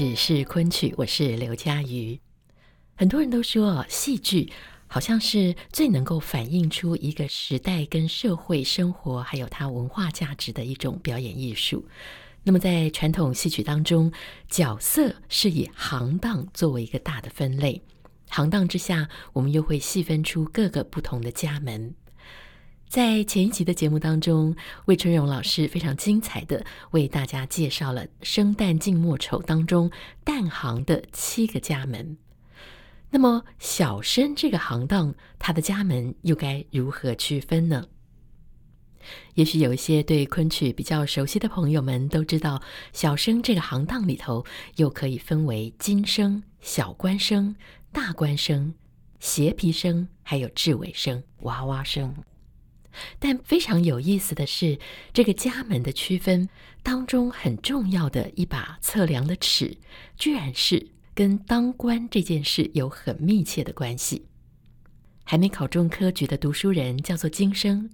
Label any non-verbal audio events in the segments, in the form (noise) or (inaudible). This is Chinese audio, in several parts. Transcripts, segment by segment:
只是昆曲，我是刘佳瑜。很多人都说，戏剧好像是最能够反映出一个时代跟社会生活，还有它文化价值的一种表演艺术。那么，在传统戏曲当中，角色是以行当作为一个大的分类，行当之下，我们又会细分出各个不同的家门。在前一集的节目当中，魏春荣老师非常精彩地为大家介绍了生旦净末丑当中旦行的七个家门。那么小生这个行当，它的家门又该如何区分呢？也许有一些对昆曲比较熟悉的朋友们都知道，小生这个行当里头又可以分为金生、小官生、大官生、斜皮生，还有雉尾生、娃娃生。但非常有意思的是，这个家门的区分当中很重要的一把测量的尺，居然是跟当官这件事有很密切的关系。还没考中科举的读书人叫做金生，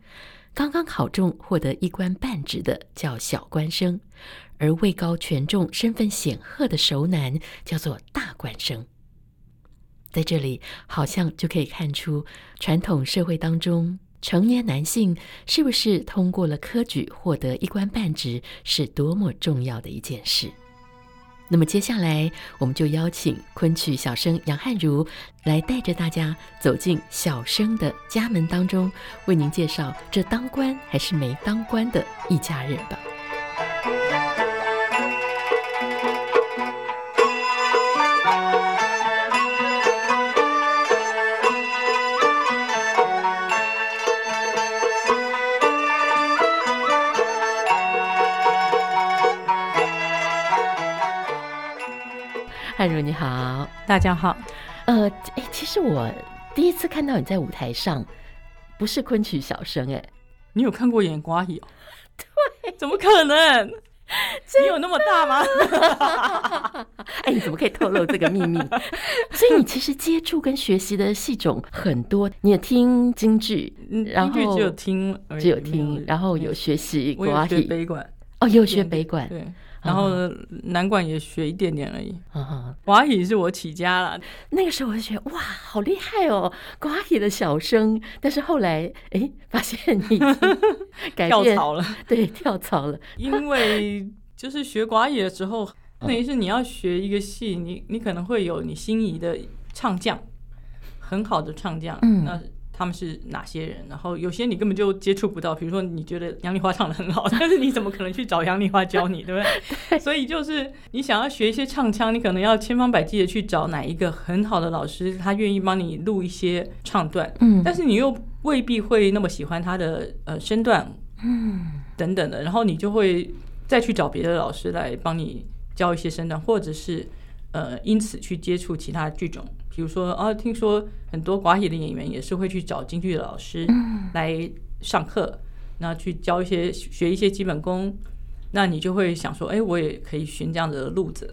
刚刚考中获得一官半职的叫小官生，而位高权重、身份显赫的熟男叫做大官生。在这里，好像就可以看出传统社会当中。成年男性是不是通过了科举获得一官半职，是多么重要的一件事？那么接下来，我们就邀请昆曲小生杨汉如来带着大家走进小生的家门当中，为您介绍这当官还是没当官的一家人吧。汉如你好，大家好。呃，哎，其实我第一次看到你在舞台上，不是昆曲小生，哎，你有看过演瓜戏哦？(laughs) 对，怎么可能？(laughs) 你有那么大吗？(laughs) 哎，你怎么可以透露这个秘密？所以你其实接触跟学习的戏种很多，你也听京剧，然后只有听，只有听，然后有学习寡戏，北管哦，有学北管，对。然后南管也学一点点而已。寡戏是我起家了，那个时候我就觉得哇，好厉害哦，寡戏的小生。但是后来哎，发现你 (laughs) 跳槽了，对，跳槽了。因为就是学寡戏的时候，等于是你要学一个戏，你你可能会有你心仪的唱将，很好的唱将，嗯，那。他们是哪些人？然后有些你根本就接触不到，比如说你觉得杨丽花唱的很好，(laughs) 但是你怎么可能去找杨丽花教你，对不对？对。所以就是你想要学一些唱腔，你可能要千方百计的去找哪一个很好的老师，他愿意帮你录一些唱段。嗯。但是你又未必会那么喜欢他的呃身段，嗯，等等的，然后你就会再去找别的老师来帮你教一些身段，或者是呃因此去接触其他剧种。比如说啊，听说很多寡戏的演员也是会去找京剧的老师来上课，那去教一些学一些基本功，那你就会想说，哎，我也可以寻这样的路子。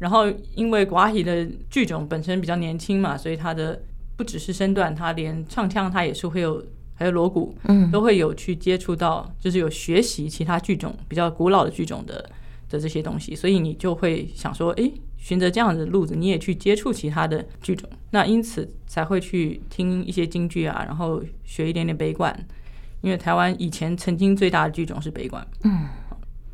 然后因为寡戏的剧种本身比较年轻嘛，所以它的不只是身段，它连唱腔它也是会有，还有锣鼓，嗯，都会有去接触到，就是有学习其他剧种比较古老的剧种的的这些东西，所以你就会想说，哎。循着这样的路子，你也去接触其他的剧种，那因此才会去听一些京剧啊，然后学一点点北管，因为台湾以前曾经最大的剧种是北管，嗯。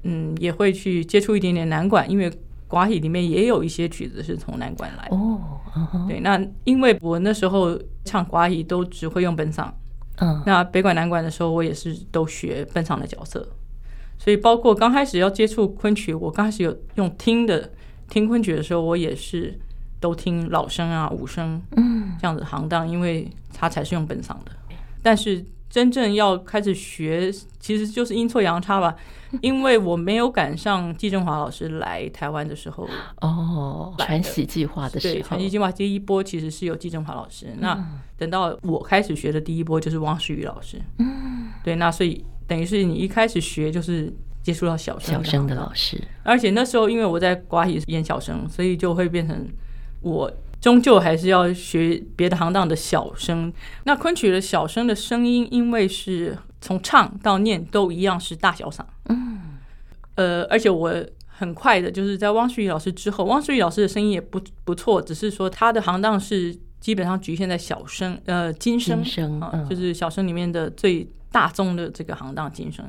嗯，也会去接触一点点南管，因为寡戏里面也有一些曲子是从南管来的哦，对，那因为我那时候唱寡戏都只会用本嗓，嗯，那北管南管的时候，我也是都学本嗓的角色，所以包括刚开始要接触昆曲，我刚开始有用听的。听昆曲的时候，我也是都听老生啊、武生，嗯，这样子行当，因为他才是用本嗓的。但是真正要开始学，其实就是阴错阳差吧，(laughs) 因为我没有赶上季振华老师来台湾的时候。哦，传习计划的时候，对，传习计划第一波其实是有季振华老师。嗯、那等到我开始学的第一波就是汪世宇老师。嗯，对，那所以等于是你一开始学就是接触到小生小生的老师，而且那时候因为我在瓜戏演小生，所以就会变成我。终究还是要学别的行当的小生。那昆曲的小生的声音，因为是从唱到念都一样是大小嗓。嗯，呃，而且我很快的就是在汪旭宇老师之后，汪旭宇老师的声音也不不错，只是说他的行当是基本上局限在小生，呃，金声，金声啊，就是小生里面的最大宗的这个行当金声，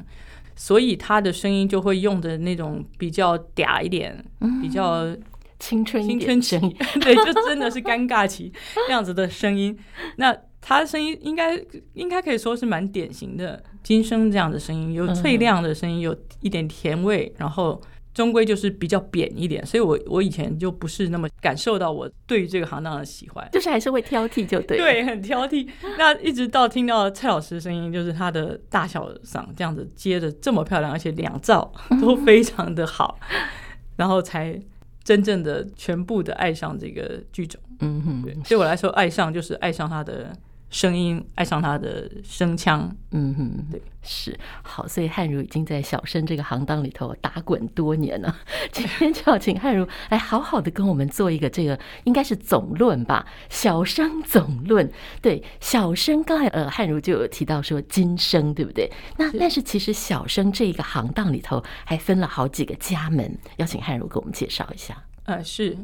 所以他的声音就会用的那种比较嗲一点，比较。青春青春期，(laughs) 对，就真的是尴尬期那样子的声音。那他的声音应该应该可以说是蛮典型的金声这样的声音，有脆亮的声音，有一点甜味，然后终归就是比较扁一点。所以我我以前就不是那么感受到我对于这个行当的喜欢，就是还是会挑剔，就对，对，很挑剔。那一直到听到蔡老师的声音，就是他的大小嗓这样子接的这么漂亮，而且两造都非常的好，(laughs) 然后才。真正的全部的爱上这个剧种，嗯哼，对，对我来说，爱上就是爱上他的声音，爱上他的声腔，嗯哼，对，是好，所以汉如已经在小生这个行当里头打滚多年了。(laughs) 今天就要请汉如来好好的跟我们做一个这个应该是总论吧，小生总论。对，小生刚才呃汉如就有提到说今生，对不对？那但是其实小生这一个行当里头还分了好几个家门，要请汉如给我们介绍一下。呃，是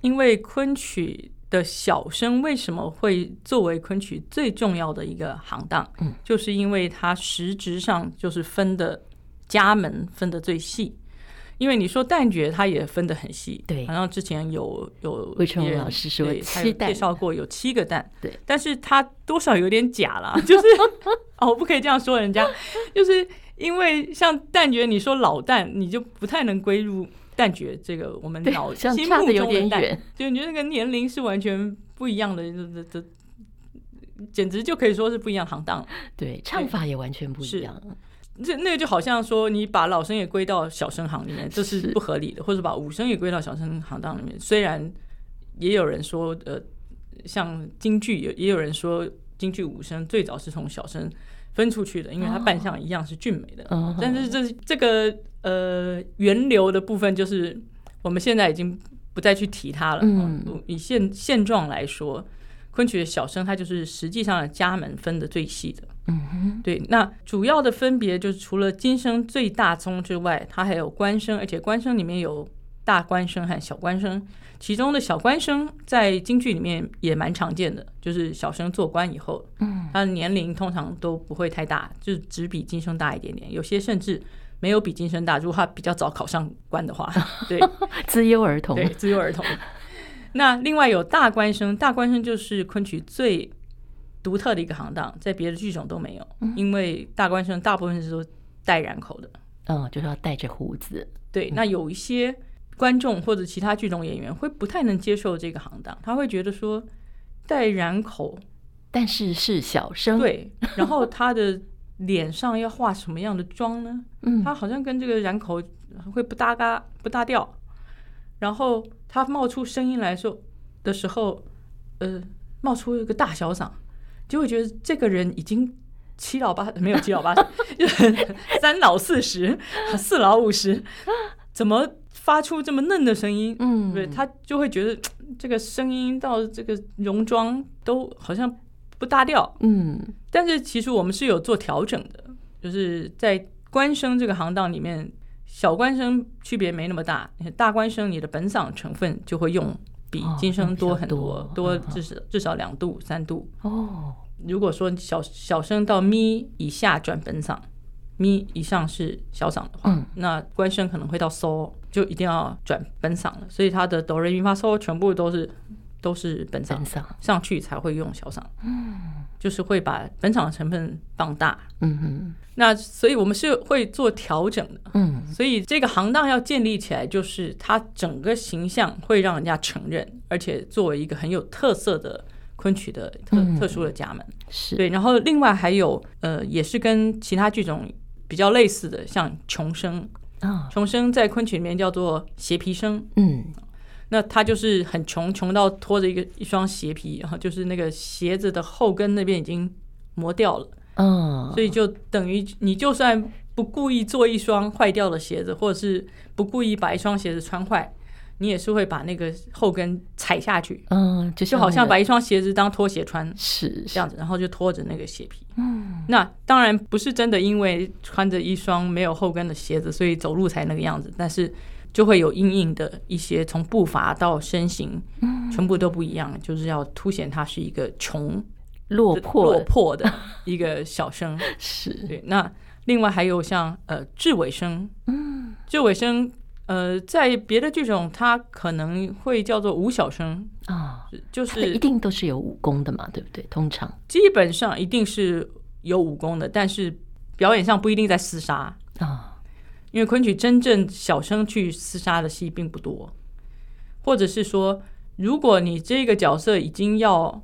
因为昆曲的小生为什么会作为昆曲最重要的一个行当？嗯，就是因为它实质上就是分的家门分的最细。因为你说旦角，它也分得很细，对，好像之前有有魏春老师说七旦，介绍过有七个旦，对，但是他多少有点假了，就是 (laughs) 哦，我不可以这样说人家，就是因为像旦角，你说老旦，你就不太能归入。旦角这个我们脑心目中的旦，就你觉得那个年龄是完全不一样的，这这这简直就可以说是不一样行当。对，唱法也完全不一样。这那个就好像说你把老生也归到小生行里面，这是不合理的；或者把武生也归到小生行当里面，虽然也有人说，呃，像京剧也也有人说京剧武生最早是从小生分出去的，因为他扮相一样是俊美的。Oh. 但是这这个。呃，源流的部分就是我们现在已经不再去提它了。嗯，以现现状来说，昆曲的小生它就是实际上的家门分的最细的。嗯哼，对。那主要的分别就是除了今生最大宗之外，它还有官生，而且官生里面有大官生和小官生。其中的小官生在京剧里面也蛮常见的，就是小生做官以后，嗯，他的年龄通常都不会太大，就只比今生大一点点，有些甚至。没有比金生大，如果他比较早考上官的话，(laughs) 对，资优儿童，对，资优儿童。那另外有大官生，大官生就是昆曲最独特的一个行当，在别的剧种都没有，嗯、因为大官生大部分是都带染口的，嗯，就是要带着胡子。对，那有一些观众或者其他剧种演员会不太能接受这个行当，他会觉得说带染口，但是是小生，对，然后他的。脸上要化什么样的妆呢？嗯，他好像跟这个染口会不搭嘎、不搭调。然后他冒出声音来说的时候，呃，冒出一个大小嗓，就会觉得这个人已经七老八没有七老八十，(laughs) 三老四十、四老五十，怎么发出这么嫩的声音？嗯，对，他就会觉得这个声音到这个容妆都好像。不搭调，嗯，但是其实我们是有做调整的，就是在官声这个行当里面，小官声区别没那么大，大官声你的本嗓成分就会用比金声多很多，哦、多，多至少至少两度三度。哦，如果说小小声到咪以下转本嗓，咪以上是小嗓的话，嗯、那官声可能会到嗦，就一定要转本嗓了，所以它的哆来咪发嗦全部都是。都是本嗓上去才会用小嗓，嗯，就是会把本嗓的成分放大，嗯哼。那所以我们是会做调整的，嗯。所以这个行当要建立起来，就是它整个形象会让人家承认，而且作为一个很有特色的昆曲的特、嗯、特殊的家门。是。对，然后另外还有呃，也是跟其他剧种比较类似的，像穷生。啊，穷生在昆曲里面叫做鞋皮生。嗯，那他就是很穷，穷到拖着一个一双鞋皮，然后就是那个鞋子的后跟那边已经磨掉了。嗯，所以就等于你就算不故意做一双坏掉的鞋子，或者是不故意把一双鞋子穿坏，你也是会把那个后跟踩下去。嗯，就，就好像把一双鞋子当拖鞋穿，是这样子，然后就拖着那个鞋皮。嗯，那当然不是真的，因为穿着一双没有后跟的鞋子，所以走路才那个样子。但是就会有因应的一些从步伐到身形，嗯，全部都不一样，就是要凸显他是一个穷。落魄。落魄的一个小生。(laughs) 是。对。那另外还有像呃智尾生，嗯，智尾生呃在别的剧种它可能会叫做武小生。啊，就是一定都是有武功的嘛，对不对？通常。基本上一定是有武功的，但是表演上不一定在厮杀。啊，因为昆曲真正小生去厮杀的戏并不多，或者是说，如果你这个角色已经要。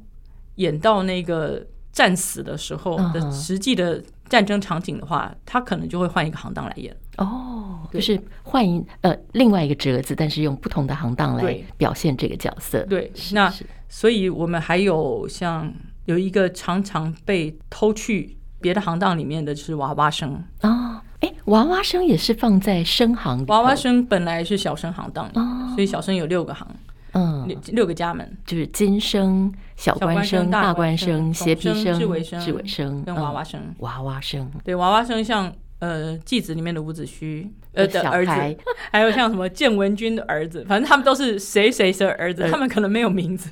演到那个战死的时候的实际的战争场景的话，他可能就会换一个行当来演。哦，就是换一呃另外一个折子，但是用不同的行当来表现这个角色。对，那所以我们还有像有一个常常被偷去别的行当里面的就是娃娃生啊。哎，娃娃生也是放在生行。娃娃生本来是小生行当，所以小生有六个行。嗯，六六个家门就是金生、小官生、大官生、斜皮生、智尾生、智尾生跟娃娃生。娃娃生，对，娃娃生像呃继子里面的伍子胥呃的儿子，(laughs) 还有像什么建文君的儿子，反正他们都是谁谁谁的儿子，他们可能没有名字，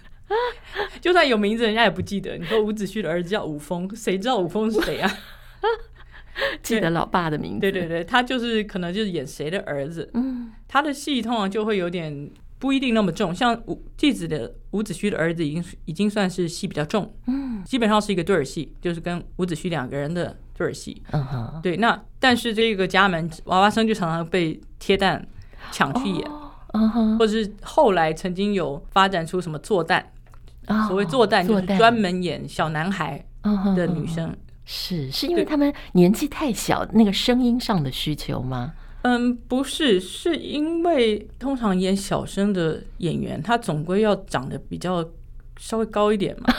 (laughs) 就算有名字，人家也不记得。你说伍子胥的儿子叫伍峰，谁知道伍峰是谁啊？(laughs) 记得老爸的名字。对对对，他就是可能就是演谁的儿子。嗯，他的戏通常就会有点。不一定那么重，像伍继子的伍子胥的儿子已经已经算是戏比较重，嗯，基本上是一个对儿戏，就是跟伍子胥两个人的对儿戏，嗯哼，对。那但是这个家门娃娃生就常常被贴蛋抢去演，嗯哼，或者是后来曾经有发展出什么做蛋，所谓做蛋就是专门演小男孩的女生，是是因为他们年纪太小，那个声音上的需求吗？嗯，不是，是因为通常演小生的演员，他总归要长得比较稍微高一点嘛。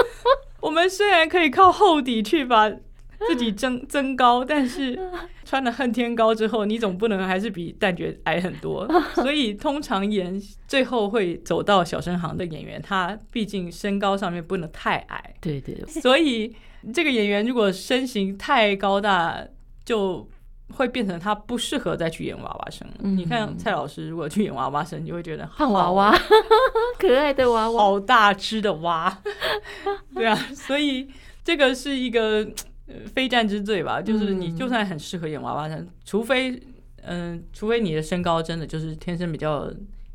(laughs) 我们虽然可以靠厚底去把自己增增高，但是 (laughs) 穿了恨天高之后，你总不能还是比旦角矮很多。(laughs) 所以通常演最后会走到小生行的演员，他毕竟身高上面不能太矮。对对，所以这个演员如果身形太高大，就。会变成他不适合再去演娃娃生。嗯、你看蔡老师如果去演娃娃生，你就会觉得胖娃娃，(laughs) 可爱的娃娃，好大只的娃。对啊，所以这个是一个非战之罪吧？就是你就算很适合演娃娃生，除非嗯、呃，除非你的身高真的就是天生比较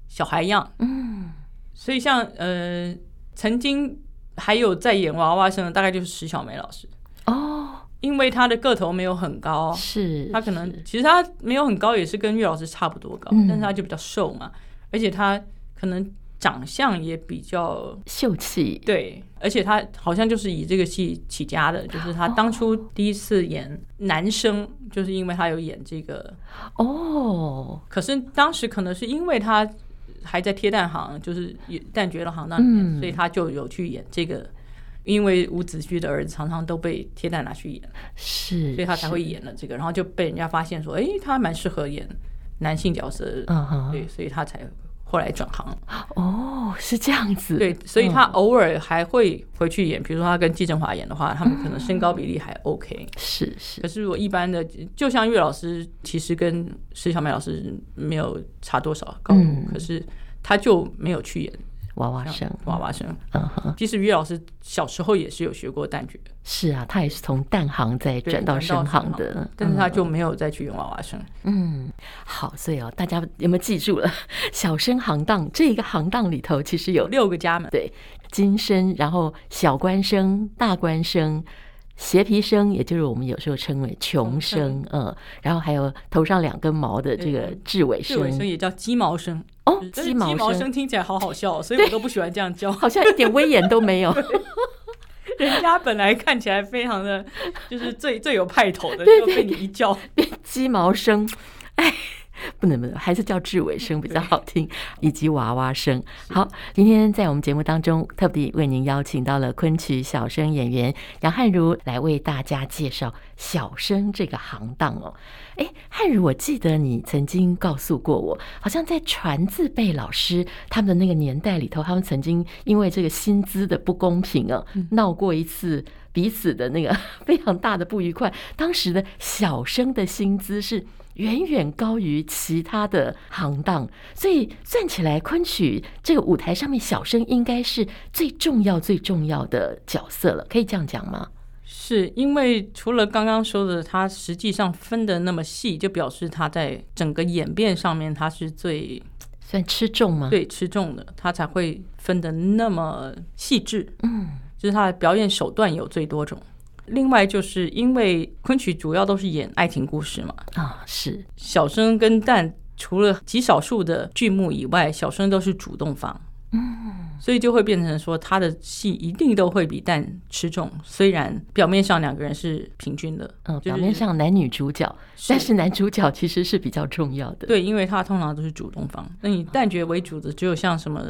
小孩样。嗯，所以像呃，曾经还有在演娃娃生的，大概就是石小梅老师哦。因为她的个头没有很高，是她可能其实她没有很高，也是跟岳老师差不多高，但是她就比较瘦嘛，而且她可能长相也比较秀气，对，而且他好像就是以这个戏起家的，就是他当初第一次演男生，就是因为他有演这个哦，可是当时可能是因为他还在贴旦行，就是旦角的行当里面，所以他就有去演这个。因为伍子胥的儿子常常都被贴旦拿去演，是，所以他才会演了这个，然后就被人家发现说，哎，他蛮适合演男性角色，嗯哼，对，所以他才后来转行。哦，是这样子，对，所以他偶尔还会回去演，比如说他跟季振华演的话，他们可能身高比例还 OK，是是。可是如果一般的，就像岳老师，其实跟石小梅老师没有差多少高度，可是他就没有去演。娃娃声，娃娃声，嗯哼。其实于老师小时候也是有学过旦角，是啊，他也是从旦行再转到生行的，但是他就没有再去用娃娃声。嗯，好，所以哦，大家有没有记住了？(laughs) 小生行当这一个行当里头，其实有六个家门，对，金生，然后小官生、大官生、斜皮生，也就是我们有时候称为穷生，嗯，然后还有头上两根毛的这个雉尾生，雉尾生也叫鸡毛生哦，鸡毛生，鸡毛生听起来好好笑，所以我都不喜欢这样叫，(laughs) 好像一点威严都没有。(laughs) 人家本来看起来非常的，就是最最有派头的，就被你一叫变鸡毛生，哎。不能不能，还是叫雉尾声比较好听，以及娃娃声。好，今天在我们节目当中，特别为您邀请到了昆曲小生演员杨汉如来为大家介绍小生这个行当哦。哎，汉如，我记得你曾经告诉过我，好像在传字辈老师他们的那个年代里头，他们曾经因为这个薪资的不公平啊，闹过一次彼此的那个 (laughs) 非常大的不愉快。当时的小生的薪资是。远远高于其他的行当，所以算起来，昆曲这个舞台上面，小生应该是最重要、最重要的角色了。可以这样讲吗？是因为除了刚刚说的，它实际上分得那么细，就表示它在整个演变上面，它是最算吃重吗？对，吃重的，它才会分得那么细致。嗯，就是它的表演手段有最多种。另外，就是因为昆曲主要都是演爱情故事嘛，啊，是。小生跟旦除了极少数的剧目以外，小生都是主动方，嗯，所以就会变成说他的戏一定都会比旦吃重，虽然表面上两个人是平均的，嗯，表面上男女主角，但是男主角其实是比较重要的，对，因为他通常都是主动方，那以旦角为主的只有像什么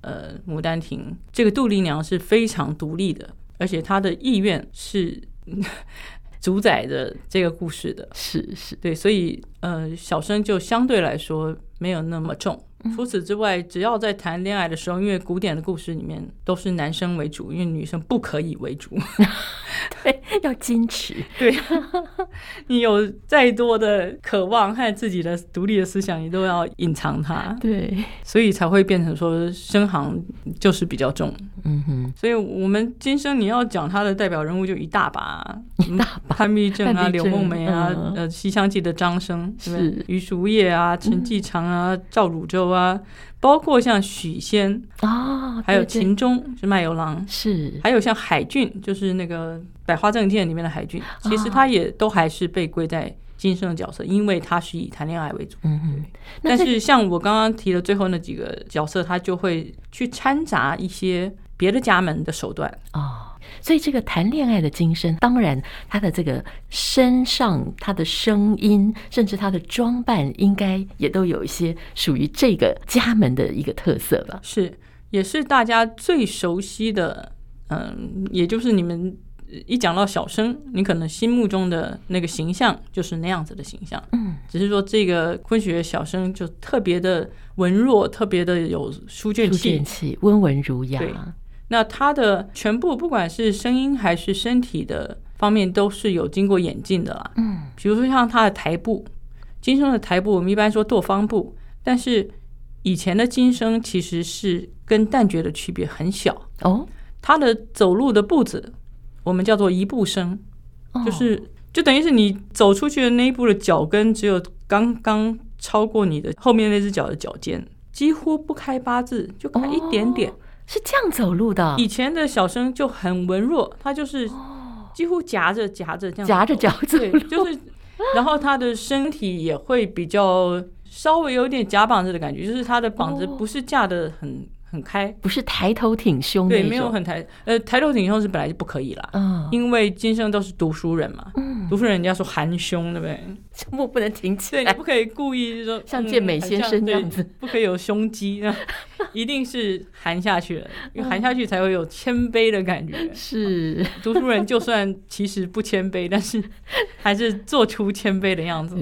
呃《牡丹亭》，这个杜丽娘是非常独立的。而且他的意愿是 (laughs) 主宰着这个故事的，是是，对，所以呃，小生就相对来说没有那么重。除此之外，只要在谈恋爱的时候，因为古典的故事里面都是男生为主，因为女生不可以为主，(laughs) 对，要矜持。(laughs) 对，(laughs) 你有再多的渴望和自己的独立的思想，你都要隐藏它。对，所以才会变成说生行就是比较重。嗯哼，所以我们今生你要讲他的代表人物就一大把，一大把，潘必正啊，柳梦梅啊，呃，《西厢记》的张生是。余叔业啊，陈继常啊，赵汝州啊，包括像许仙啊，还有秦钟是卖油郎，是，还有像海俊，就是那个《百花正见》里面的海俊，其实他也都还是被归在今生的角色，因为他是以谈恋爱为主。嗯嗯，但是像我刚刚提的最后那几个角色，他就会去掺杂一些。别的家门的手段哦，所以这个谈恋爱的今生，当然他的这个身上、他的声音，甚至他的装扮，应该也都有一些属于这个家门的一个特色吧？是，也是大家最熟悉的，嗯，也就是你们一讲到小生，你可能心目中的那个形象就是那样子的形象。嗯，只是说这个昆曲小生就特别的文弱，特别的有书卷气，温文儒雅。那他的全部，不管是声音还是身体的方面，都是有经过演进的啦。嗯，比如说像他的台步，今生的台步，我们一般说跺方步，但是以前的今生其实是跟旦角的区别很小哦。他的走路的步子，我们叫做一步生，就是就等于是你走出去的那一步的脚跟，只有刚刚超过你的后面那只脚的脚尖，几乎不开八字，就开一点点。哦是这样走路的。以前的小生就很文弱，他就是几乎夹着夹着这样夹着脚走，路，就是，然后他的身体也会比较稍微有点夹膀子的感觉，就是他的膀子不是架的很。很开，不是抬头挺胸，对，没有很抬，呃，抬头挺胸是本来就不可以啦，嗯，因为今生都是读书人嘛，嗯，读书人人家说含胸，对不对？胸部不能挺起来，对，你不可以故意说像健美先生这样子，不可以有胸肌，(laughs) 一定是含下去了，因为含下去才会有谦卑的感觉。是，读书人就算其实不谦卑，但是还是做出谦卑的样子，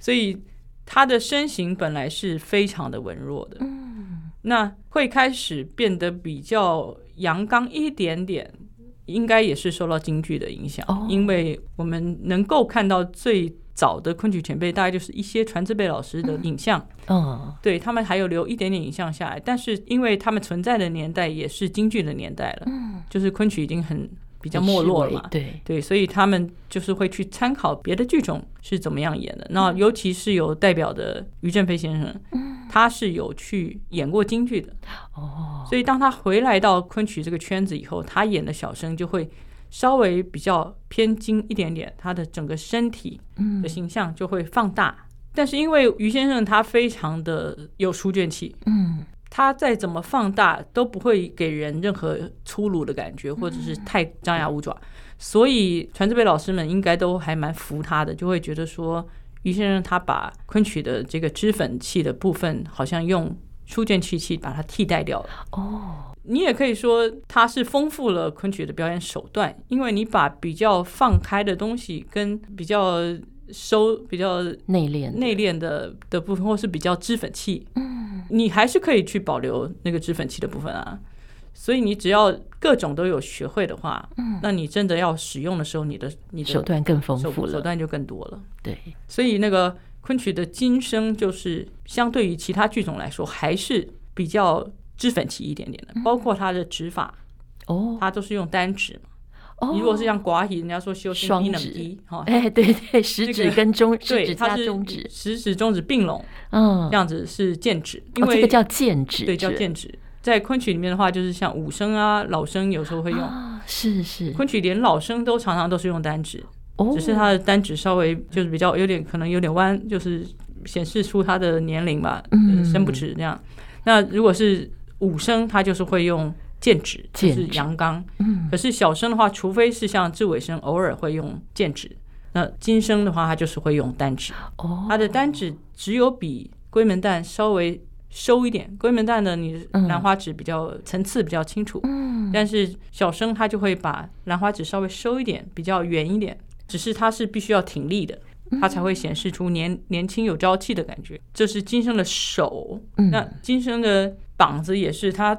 所以他的身形本来是非常的文弱的，嗯。那会开始变得比较阳刚一点点，应该也是受到京剧的影响，oh. 因为我们能够看到最早的昆曲前辈，大概就是一些传字辈老师的影像，嗯，oh. 对，他们还有留一点点影像下来，但是因为他们存在的年代也是京剧的年代了，嗯，就是昆曲已经很。比较没落了嘛，对对，所以他们就是会去参考别的剧种是怎么样演的。那尤其是有代表的于正飞先生，他是有去演过京剧的哦。所以当他回来到昆曲这个圈子以后，他演的小生就会稍微比较偏精一点点，他的整个身体的形象就会放大。嗯、但是因为于先生他非常的有书卷气，嗯，他再怎么放大都不会给人任何粗鲁的感觉，或者是太张牙舞爪。嗯、所以传字辈老师们应该都还蛮服他的，就会觉得说于先生他把昆曲的这个脂粉气的部分，好像用书卷气气把它替代掉了。哦。你也可以说它是丰富了昆曲的表演手段，因为你把比较放开的东西跟比较收、比较内敛、内敛的的部分，或是比较脂粉气，嗯，你还是可以去保留那个脂粉气的部分啊。所以你只要各种都有学会的话，嗯，那你真的要使用的时候，你的你的手段更丰富了，手段就更多了。对，所以那个昆曲的今生就是相对于其他剧种来说，还是比较。脂粉气一点点的，包括它的指法，哦，它都是用单指嘛。哦，你如果是像寡喜，人家说修双指，哈，哎，对对，食指跟中指加中指，食指中指并拢，嗯，这样子是剑指，因为这个叫剑指，对，叫剑指。在昆曲里面的话，就是像武生啊、老生有时候会用，是是，昆曲连老生都常常都是用单指，只是他的单指稍微就是比较有点可能有点弯，就是显示出他的年龄吧，嗯，伸不直这样。那如果是武生他就是会用剑指，就是阳刚。嗯，可是小生的话，除非是像志伟生偶尔会用剑指，那今生的话，他就是会用单指。哦，他的单指只有比龟门旦稍微收一点。龟门旦呢，你兰花指比较层次比较清楚。嗯，但是小生他就会把兰花指稍微收一点，比较圆一点。只是他是必须要挺立的，他才会显示出年年轻有朝气的感觉。这是今生的手。那今生的。膀子也是，它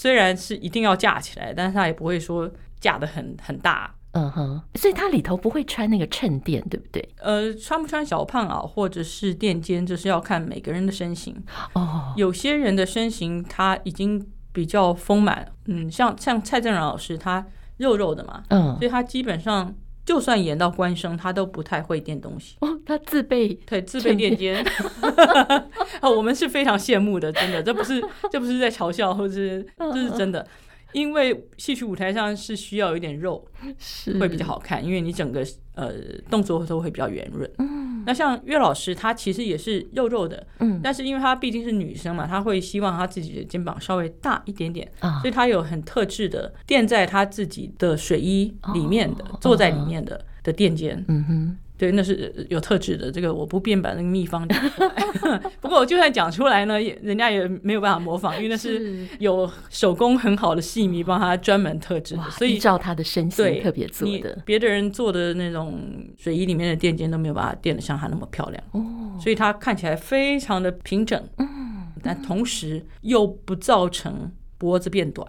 虽然是一定要架起来，但是它也不会说架的很很大。嗯哼，所以它里头不会穿那个衬垫，对不对？呃，穿不穿小胖袄或者是垫肩，这是要看每个人的身形。哦，有些人的身形他已经比较丰满，嗯，像像蔡正然老师，他肉肉的嘛，嗯，所以他基本上。就算演到官生，他都不太会垫东西。(laughs) 哦，他自备对自备垫肩。(laughs) (laughs) 哦，我们是非常羡慕的，真的，这不是这不是在嘲笑，或者是这是真的。因为戏曲舞台上是需要有点肉，是会比较好看，因为你整个呃动作都会比较圆润。嗯，那像岳老师，她其实也是肉肉的，嗯，但是因为她毕竟是女生嘛，她会希望她自己的肩膀稍微大一点点，所以她有很特制的垫在她自己的水衣里面的，坐在里面的的垫肩。嗯哼。对，那是有特质的。这个我不便把那个秘方讲出来。(laughs) 不过我就算讲出来呢，人家也没有办法模仿，因为那是有手工很好的戏迷帮他专门特制，所以依照他的身形特别做的。别的人做的那种水衣里面的垫肩都没有办法垫得像他那么漂亮。哦，所以他看起来非常的平整。嗯，但同时又不造成脖子变短。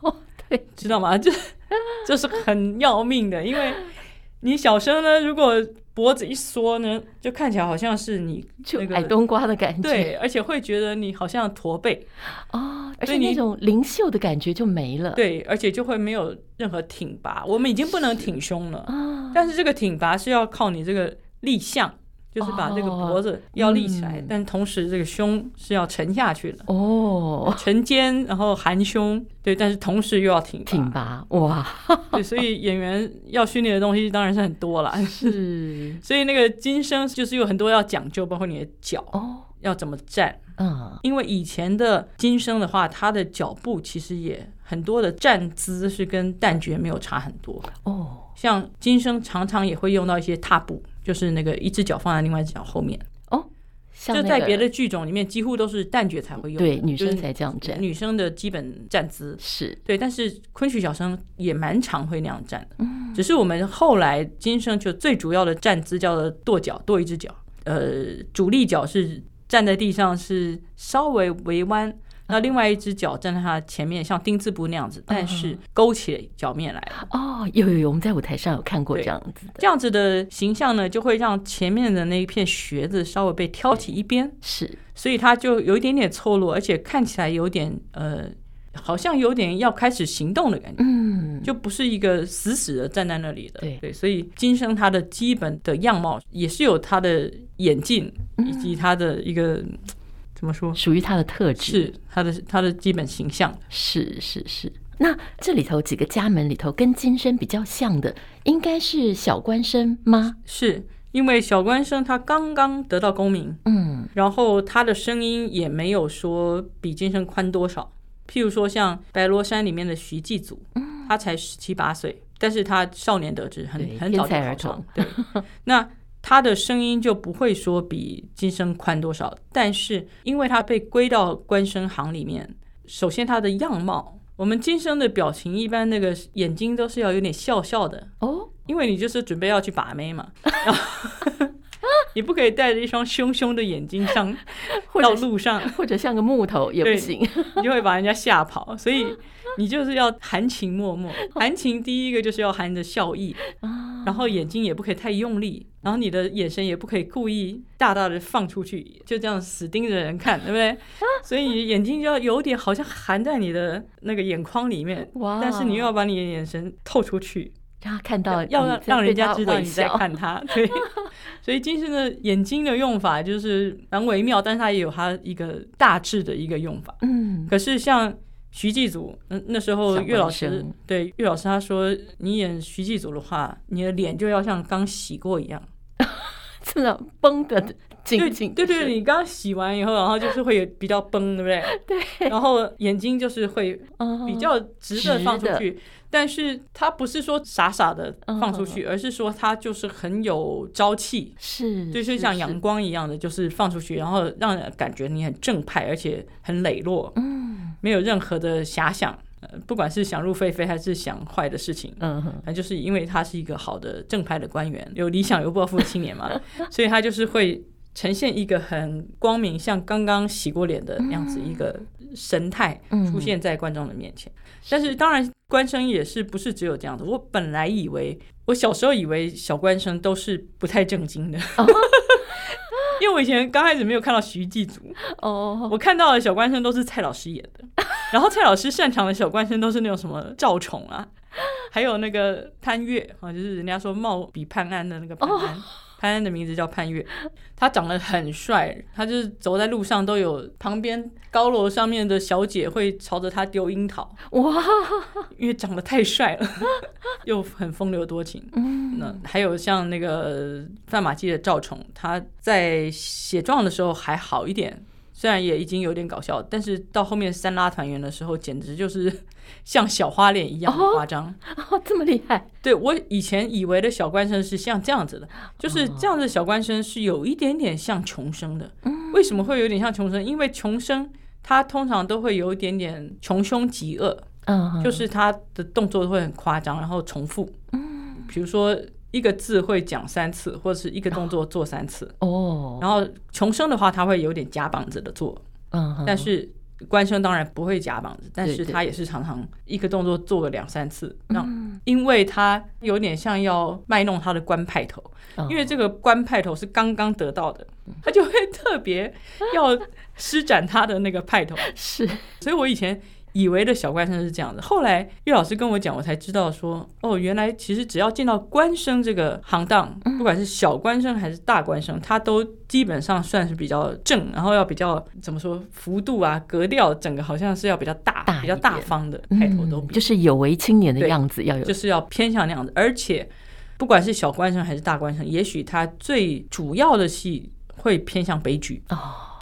哦，(laughs) 对，知道吗？(laughs) 这这是很要命的，因为。你小声呢？如果脖子一缩呢，就看起来好像是你就矮冬瓜的感觉。对，而且会觉得你好像驼背哦，而且那种灵秀的感觉就没了。对，而且就会没有任何挺拔。我们已经不能挺胸了，是但是这个挺拔是要靠你这个立项。就是把这个脖子要立起来，但同时这个胸是要沉下去的。哦，(laughs) 沉肩然后含胸，对，但是同时又要挺挺拔哇，对，所以演员要训练的东西当然是很多了，是，(laughs) 所以那个今生就是有很多要讲究，包括你的脚哦，要怎么站，嗯，因为以前的今生的话，他的脚步其实也很多的站姿是跟旦角没有差很多。哦，像今生常常也会用到一些踏步。就是那个一只脚放在另外一只脚后面。哦，就在别的剧种里面，几乎都是旦角才会用，对，女生才这样站，女生的基本站姿。是。对，但是昆曲小生也蛮常会那样站的，嗯，只是我们后来今生就最主要的站姿叫做跺脚，跺一只脚，呃，主力脚是站在地上是稍微微弯。那另外一只脚站在他前面，像丁字步那样子，但是勾起脚面来了。哦，有有有，我们在舞台上有看过这样子。这样子的形象呢，就会让前面的那一片靴子稍微被挑起一边，是，所以它就有一点点错落，而且看起来有点呃，好像有点要开始行动的感觉。嗯，就不是一个死死的站在那里的。对对，所以金生他的基本的样貌也是有他的眼镜以及他的一个。怎么说？属于他的特质，是他的他的基本形象。是是是，那这里头几个家门里头跟金声比较像的，应该是小官生吗？是因为小官生他刚刚得到功名，嗯，然后他的声音也没有说比金声宽多少。譬如说像白罗山里面的徐继祖，他才十七八岁，但是他少年得志，很很早就考上。对，(laughs) 那他的声音就不会说比金声宽多少，但是因为他被归到官声行里面，首先他的样貌，我们金声的表情一般那个眼睛都是要有点笑笑的哦，因为你就是准备要去把妹嘛。(laughs) 你不可以带着一双凶凶的眼睛上到路上，(laughs) 或者像个木头也不行，你就会把人家吓跑。所以你就是要含情脉脉，含情第一个就是要含着笑意，(laughs) 然后眼睛也不可以太用力，然后你的眼神也不可以故意大大的放出去，就这样死盯着人看，对不对？(laughs) 所以你眼睛就要有点好像含在你的那个眼眶里面，但是你又要把你的眼神透出去。让他看到，要让让人家知道你在看他，对。(laughs) 所以精神的眼睛的用法就是蛮微妙，但是它也有它一个大致的一个用法。嗯。可是像徐继祖，那那时候岳老师对岳老师他说，你演徐继祖的话，你的脸就要像刚洗过一样，(laughs) 真的绷的紧紧。对对对，你刚洗完以后，然后就是会有比较绷，对不对？(laughs) 对。然后眼睛就是会比较直的放出去。但是他不是说傻傻的放出去，而是说他就是很有朝气，是，就是像阳光一样的，就是放出去，然后让人感觉你很正派，而且很磊落，嗯，没有任何的遐想，呃，不管是想入非非还是想坏的事情，嗯哼，就是因为他是一个好的正派的官员，有理想有抱负的青年嘛，(laughs) 所以他就是会呈现一个很光明，像刚刚洗过脸的样子一个神态出现在观众的面前。但是当然，官声也是不是只有这样子。我本来以为，我小时候以为小官声都是不太正经的，(laughs) 因为我以前刚开始没有看到徐继祖。哦，我看到的小官生都是蔡老师演的，然后蔡老师擅长的小官生都是那种什么赵宠啊，还有那个潘岳啊，就是人家说貌比潘安的那个潘安。潘安的名字叫潘岳，他长得很帅，他就是走在路上都有旁边高楼上面的小姐会朝着他丢樱桃，哇，因为长得太帅了，(laughs) 又很风流多情。嗯，那还有像那个范马季的赵崇，他在写状的时候还好一点。虽然也已经有点搞笑，但是到后面三拉团圆的时候，简直就是像小花脸一样夸张哦，哦，这么厉害！对，我以前以为的小官生是像这样子的，就是这样子的小官生是有一点点像穷生的。嗯，为什么会有点像穷生？因为穷生他通常都会有一点点穷凶极恶，嗯，就是他的动作都会很夸张，然后重复。嗯，比如说。一个字会讲三次，或者是一个动作做三次。哦，然后穷生的话，他会有点夹膀子的做。嗯，但是官生当然不会夹膀子，但是他也是常常一个动作做了两三次。那因为他有点像要卖弄他的官派头，因为这个官派头是刚刚得到的，他就会特别要施展他的那个派头。(laughs) 是，所以我以前。以为的小官声是这样的，后来岳老师跟我讲，我才知道说，哦，原来其实只要进到官声这个行当，不管是小官声还是大官声，它都基本上算是比较正，然后要比较怎么说，幅度啊、格调，整个好像是要比较大、大比较大方的开头都比、嗯，就是有为青年的样子要有，就是要偏向那样子。而且不管是小官声还是大官声，也许他最主要的戏会偏向悲剧哦。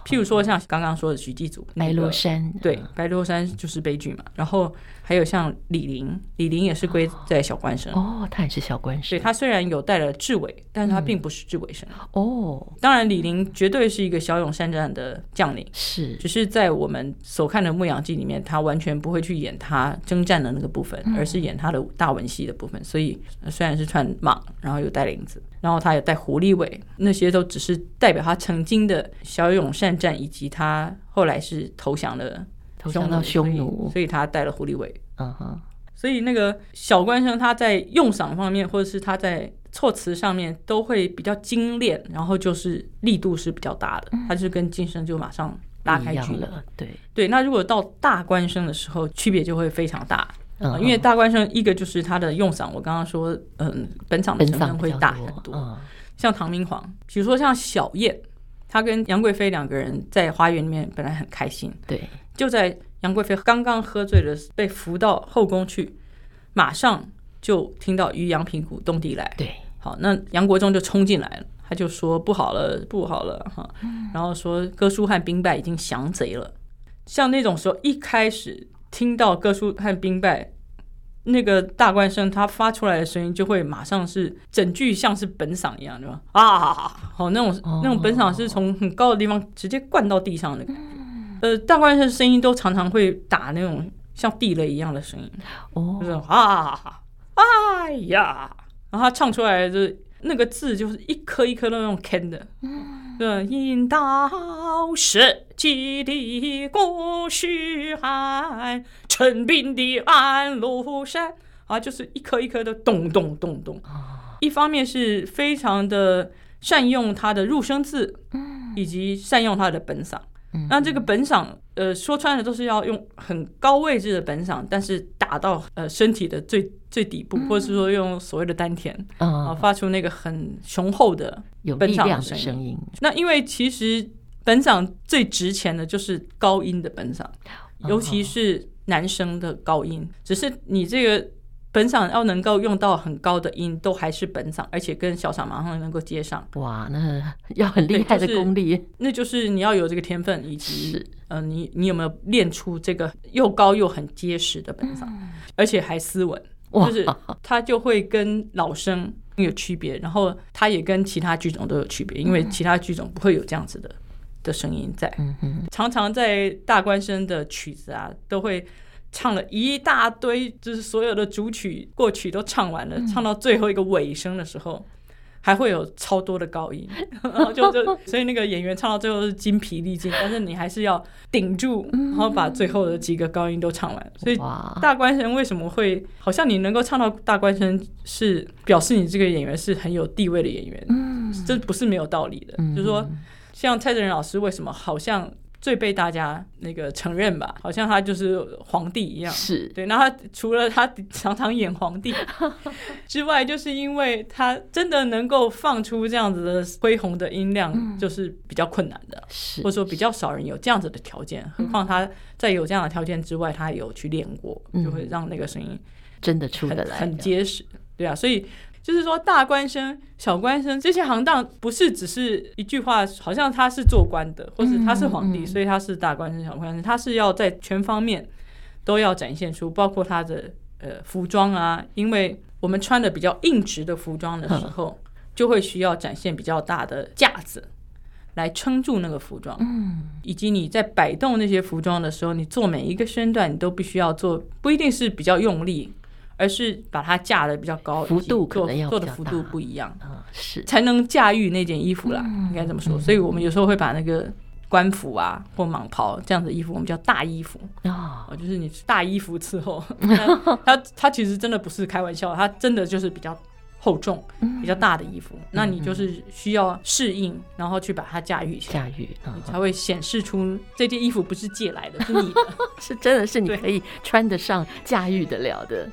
譬如说，像刚刚说的徐继祖，白罗山，对，白罗山就是悲剧嘛。然后还有像李陵，李陵也是归在小官生。哦，他也是小官生。对，他虽然有带了智尾，但是他并不是智尾声。哦，当然，李陵绝对是一个骁勇善战的将领，是。只是在我们所看的《牧羊记》里面，他完全不会去演他征战的那个部分，而是演他的大文戏的部分。所以虽然是穿蟒，然后有带领子。然后他也带狐狸尾，那些都只是代表他曾经的骁勇善战，以及他后来是投降了投降到匈奴，所以他带了狐狸尾。嗯哼，所以那个小官生他在用赏方面，或者是他在措辞上面都会比较精炼，然后就是力度是比较大的，他就跟晋升就马上拉开距离了。对对，那如果到大官生的时候，区别就会非常大。嗯，因为大官生一个就是他的用嗓，我刚刚说，嗯，本场的成分会大很多。嗯，像唐明皇，比如说像小燕，他跟杨贵妃两个人在花园里面本来很开心，对，就在杨贵妃刚刚喝醉了，被扶到后宫去，马上就听到于阳平谷动地来。对，好，那杨国忠就冲进来了，他就说不好了，不好了哈，然后说哥舒翰兵败已经降贼了。像那种时候，一开始听到哥舒翰兵败，那个大官声他发出来的声音就会马上是整句像是本嗓一样，对吧？啊，好，那种那种本嗓是从很高的地方直接灌到地上的。呃，大官生声音都常常会打那种像地雷一样的声音，哦，就是啊，哎呀，然后他唱出来的那个字就是一颗一颗都用啃的，嗯，引导社稷的哥舒翰，陈兵的安禄山啊，就是一颗一颗的咚咚咚咚。一方面是非常的善用他的入声字，嗯以及善用他的本嗓。那这个本嗓，呃，说穿了都是要用很高位置的本嗓，但是打到呃身体的最最底部，或者是说用所谓的丹田，啊，发出那个很雄厚的有本嗓的声音。那因为其实本嗓最值钱的就是高音的本嗓，尤其是男生的高音，只是你这个。本嗓要能够用到很高的音，都还是本嗓，而且跟小嗓马上能够接上。哇，那要很厉害的功力，就是，那就是你要有这个天分，以及嗯、呃，你你有没有练出这个又高又很结实的本嗓，嗯、而且还斯文，就是它就会跟老生有区别，然后它也跟其他剧种都有区别，因为其他剧种不会有这样子的的声音在。常常在大官生的曲子啊，都会。唱了一大堆，就是所有的主曲、过曲都唱完了，唱到最后一个尾声的时候，还会有超多的高音，(laughs) 然后就就 (laughs) 所以那个演员唱到最后是精疲力尽，但是你还是要顶住，然后把最后的几个高音都唱完。所以大官生为什么会好像你能够唱到大官生，是表示你这个演员是很有地位的演员，这不是没有道理的。就是说，像蔡振仁老师为什么好像。最被大家那个承认吧，好像他就是皇帝一样。是对，那他除了他常常演皇帝 (laughs) 之外，就是因为他真的能够放出这样子的恢宏的音量，就是比较困难的，是或者说比较少人有这样子的条件。何况他在有这样的条件之外，他有去练过，就会让那个声音真的出得来，很结实。对啊，所以。就是说，大官生、小官生这些行当，不是只是一句话，好像他是做官的，或者他是皇帝，所以他是大官生、小官生，他是要在全方面都要展现出，包括他的呃服装啊，因为我们穿的比较硬直的服装的时候，就会需要展现比较大的架子来撑住那个服装，以及你在摆动那些服装的时候，你做每一个身段，你都必须要做，不一定是比较用力。而是把它架的比较高，幅度可能要做的幅度不一样，是。才能驾驭那件衣服啦，应该这么说。所以我们有时候会把那个官服啊或蟒袍这样的衣服，我们叫大衣服啊，就是你大衣服伺候。(laughs) 它它其实真的不是开玩笑，它真的就是比较厚重、比较大的衣服。那你就是需要适应，然后去把它驾驭起来，驾驭，你才会显示出这件衣服不是借来的，是你的，(laughs) 是真的是你可以穿得上、驾驭得了的。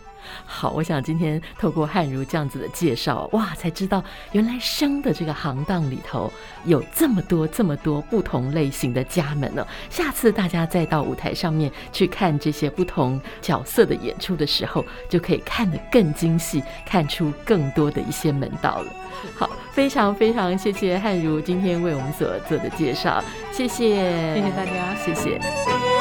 好，我想今天透过汉如这样子的介绍，哇，才知道原来生的这个行当里头有这么多这么多不同类型的家门呢。下次大家再到舞台上面去看这些不同角色的演出的时候，就可以看得更精细，看出更多的一些门道了。好，非常非常谢谢汉如今天为我们所做的介绍，谢谢，谢谢大家，谢谢。